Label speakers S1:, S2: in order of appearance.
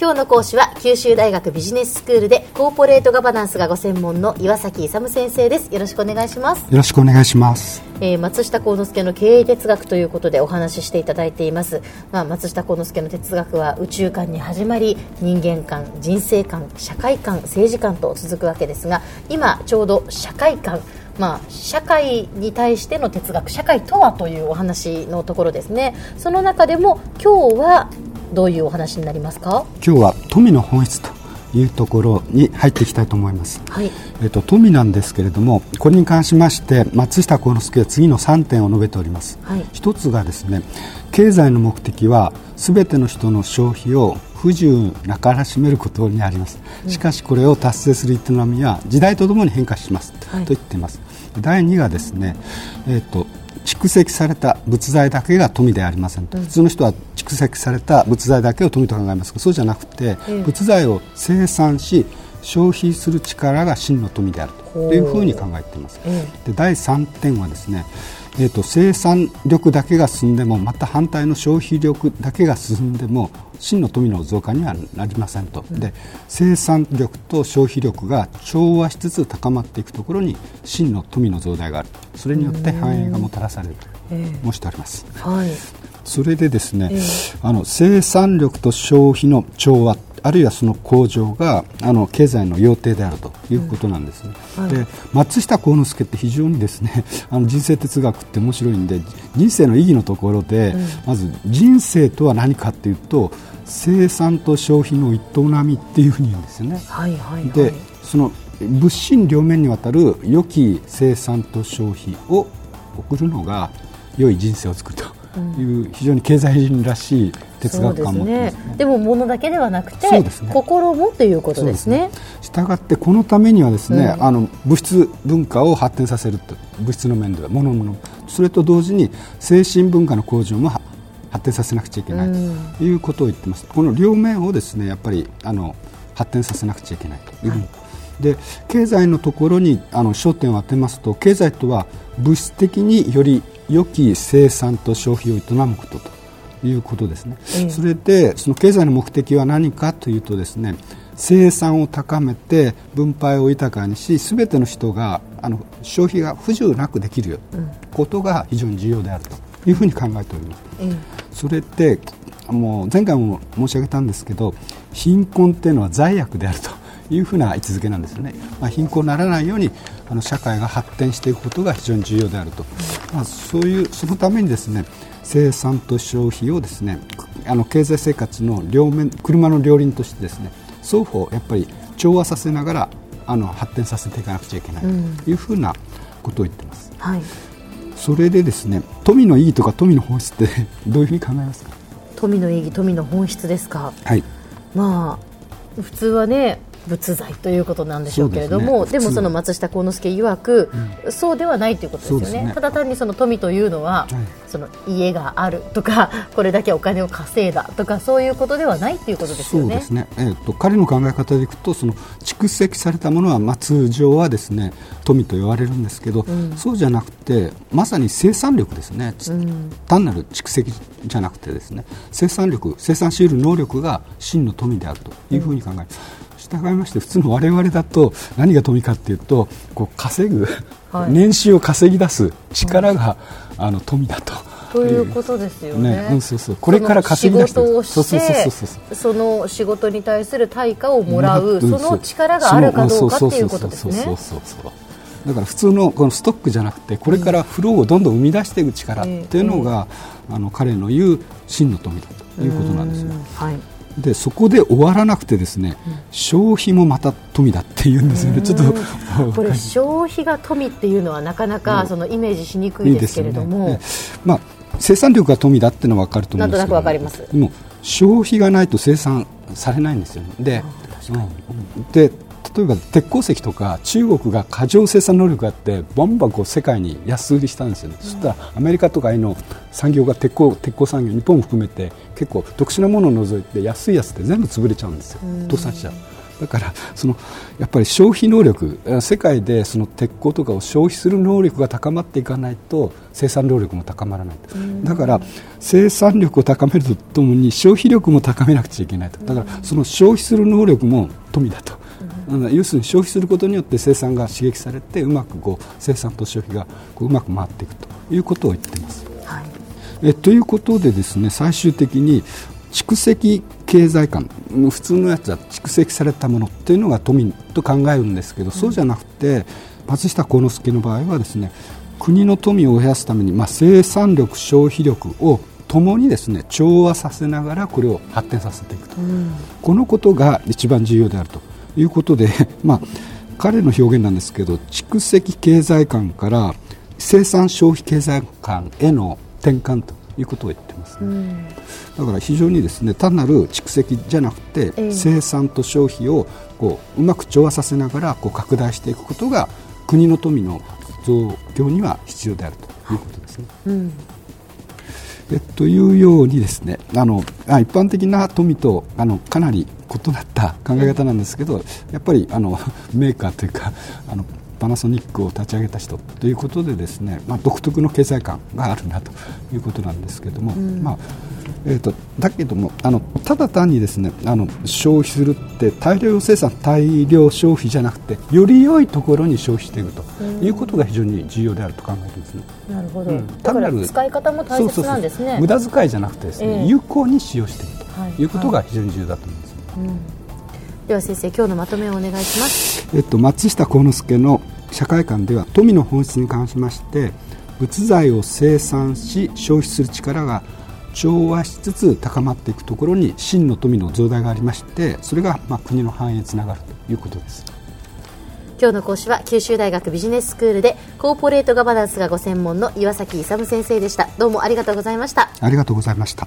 S1: 今日の講師は九州大学ビジネススクールでコーポレートガバナンスがご専門の岩崎勇先生です。よろしくお願いします。
S2: よろしくお願いします。
S1: えー松下幸之助の経営哲学ということでお話ししていただいています、まあ、松下幸之助の哲学は宇宙観に始まり人間観人生観社会観政治観と続くわけですが今ちょうど社会観まあ、社会に対しての哲学社会とはというお話のところですねその中でも今日はどういうお話になりますか？
S2: 今日は富の本質というところに入っていきたいと思います。
S1: はい
S2: えっと富なんですけれども、これに関しまして松下幸之助は次の3点を述べております。
S1: はい
S2: 一つがですね、経済の目的はすべての人の消費を不自由なからしめることにあります。しかしこれを達成する営みは時代とともに変化します、
S1: はい。
S2: と言っています。第2がですね、えっと蓄積された仏材だけが富ではありませんと、普通の人は蓄積された仏材だけを富と考えますがそうじゃなくて、
S1: ええ。
S2: 仏材を生産し消費する力が真の富であると。いうふうに考えています。
S1: え
S2: で第3点はですね、えー、と生産力だけが進んでもまた反対の消費力だけが進んでも真の富の増加にはなりませんと、で生産力と消費力が調和しつつ高まっていくところに真の富の増大がある。それによって繁栄がもたらされると申しております。
S1: はい。
S2: それでですね、
S1: ええ。
S2: あの生産力と消費の調和あるいはその向上があの経済の要諦であるということなんですね、
S1: はい。
S2: で松下幸之助って非常にですね あの人生哲学って面白いんで人生の意義のところで、まず人生とは何かっていうと生産と消費の営みっていうふうに言うんですよね。
S1: はいはいはい。
S2: でその物心両面にわたる良き生産と消費を送るのが良い人生を作るという、非常に経済人らしい哲学観を持っていますね。
S1: でも物だけではなくて
S2: ね。
S1: 心もということですね。
S2: したがってこのためにはですね、あの物質文化を発展させると物質の面では物のそれと同時に精神文化の向上もは発展させなくちゃいけないということを言ってます。この両面をですねやっぱりあの発展させなくちゃいけないという。ふうに、で経済のところにあの焦点を当てますと経済とは物質的により良き生産と消費を営むことということですね、
S1: ええ。
S2: それでその経済の目的は何かというとですね生産を高めて分配を豊かにしすべての人があの消費が不自由なくできるよ、ことが非常に重要であるというふうに考えております。
S1: え
S2: それってもう前回も申し上げたんですけど貧困っていうのは罪悪であるというふうな位置づけなんですよね、まあ、貧困にならないようにあの社会が発展していくことが非常に重要であると、まあ、そういうそのためにですね生産と消費をですねあの経済生活の両面車の両輪としてですね双方やっぱり調和させながらあの発展させていかなくちゃいけないというふうなことを言ってます。
S1: はい。
S2: それでですね富の意義とか富の本質って どういうふうに考えますか？
S1: 富の意義富の本質ですか？
S2: はい。
S1: まあ普通はね仏材ということなんでしょうけれどもで,、
S2: そうですね。
S1: もその松下幸之助曰く、そうではないということですよね。
S2: ね。
S1: ただ単にその富というのは、
S2: はい。
S1: その家があるとか これだけお金を稼いだとかそういうことではないということですよね。
S2: そうですね、えー、と彼の考え方でいくとその蓄積されたものは、まあ、通常はですね富と言われるんですけど、そうじゃなくてまさに生産力ですね、つ単なる蓄積じゃなくてですね。生産力生産し得る能力が真の富であるというふうに考える。従いまして普通の我々だと何が富かっていうとこう稼ぐ、
S1: はい
S2: 年収を稼ぎ出す力が、あの富だと。
S1: ということですよね。
S2: ねうんそうそうこれから稼ぎ出して
S1: その仕事をして
S2: そ
S1: の仕事に対する対価をもらう、
S2: うん
S1: その力があるかどうかっていうことですね
S2: だから普通のこのストックじゃなくてこれからフローをどんどん生み出していく力っていうのが、あの彼の言う真の富だということなんですよ。
S1: うんはい。
S2: でそこで終わらなくてですね、消費もまた富だっていうんですよね。ちょっと
S1: これ消費が富っていうのはなかなかそのイメージしにくいですけれども、
S2: ね。まあ生産力が富だっていうのは分かると思うんですけど。
S1: なんとなく分かります
S2: でも消費がないと生産されないんですよね。でうん。で例えば鉄鉱石とか中国が過剰生産能力があってバンバンこう世界に安売りしたんですよね、そしたらアメリカとかへの産業が鉄鋼鉄鋼産業日本も含めて結構特殊なものを除いて安いやつって全部潰れちゃうんですよ。倒産しちゃう。だからそのやっぱり消費能力世界でその鉄鋼とかを消費する能力が高まっていかないと生産能力も高まらないだから生産力を高めるとともに消費力も高めなくちゃいけないと。だからその消費する能力も富だと。要するに消費することによって生産が刺激されてうまくこう生産と消費がこううまく回っていくということを言っています。はい、えということでですね最終的に蓄積経済観普通のやつは蓄積されたものというのが富と考えるんですけど、そうじゃなくて松下幸之助の場合はですね国の富を増やすために、まあ、生産力消費力をともにですね調和させながらこれを発展させていくと、うん、このことが一番重要であると。いうことで、まあ、彼の表現なんですけど蓄積経済観から生産消費経済観への転換ということを言ってます、ね、うん、だから非常にですね単なる蓄積じゃなくて、えー、生産と消費をこううまく調和させながらこう拡大していくことが国の富の増強には必要であるということですね。うん。えというようにですねあの一般的な富とあのかなり異なった考え方なんですけどやっぱりあのメーカーというかあのパナソニックを立ち上げた人ということでですね、まあ、独特の経済観があるなということなんですけども、うん、まあえーと、だけどもあのただ単にですねあの消費するって大量生産大量消費じゃなくてより良いところに消費していくということが非常に重要であると考えてますね。
S1: なるほど、うん、だから使い方も大切なんですね。
S2: 無駄遣いじゃなくてですね、えー、有効に使用していくとい。うことが非常に重要だと思います。はいはいうん、
S1: では先生今日のまとめをお願いします。
S2: えっと松下幸之助の社会観では富の本質に関しまして物材を生産し消費する力が調和しつつ高まっていくところに真の富の増大がありましてそれがまあ国の繁栄につながるということです。
S1: 今日の講師は九州大学ビジネススクールでコーポレートガバナンスがご専門の岩崎勇先生でした。どうもありがとうございました。
S2: ありがとうございました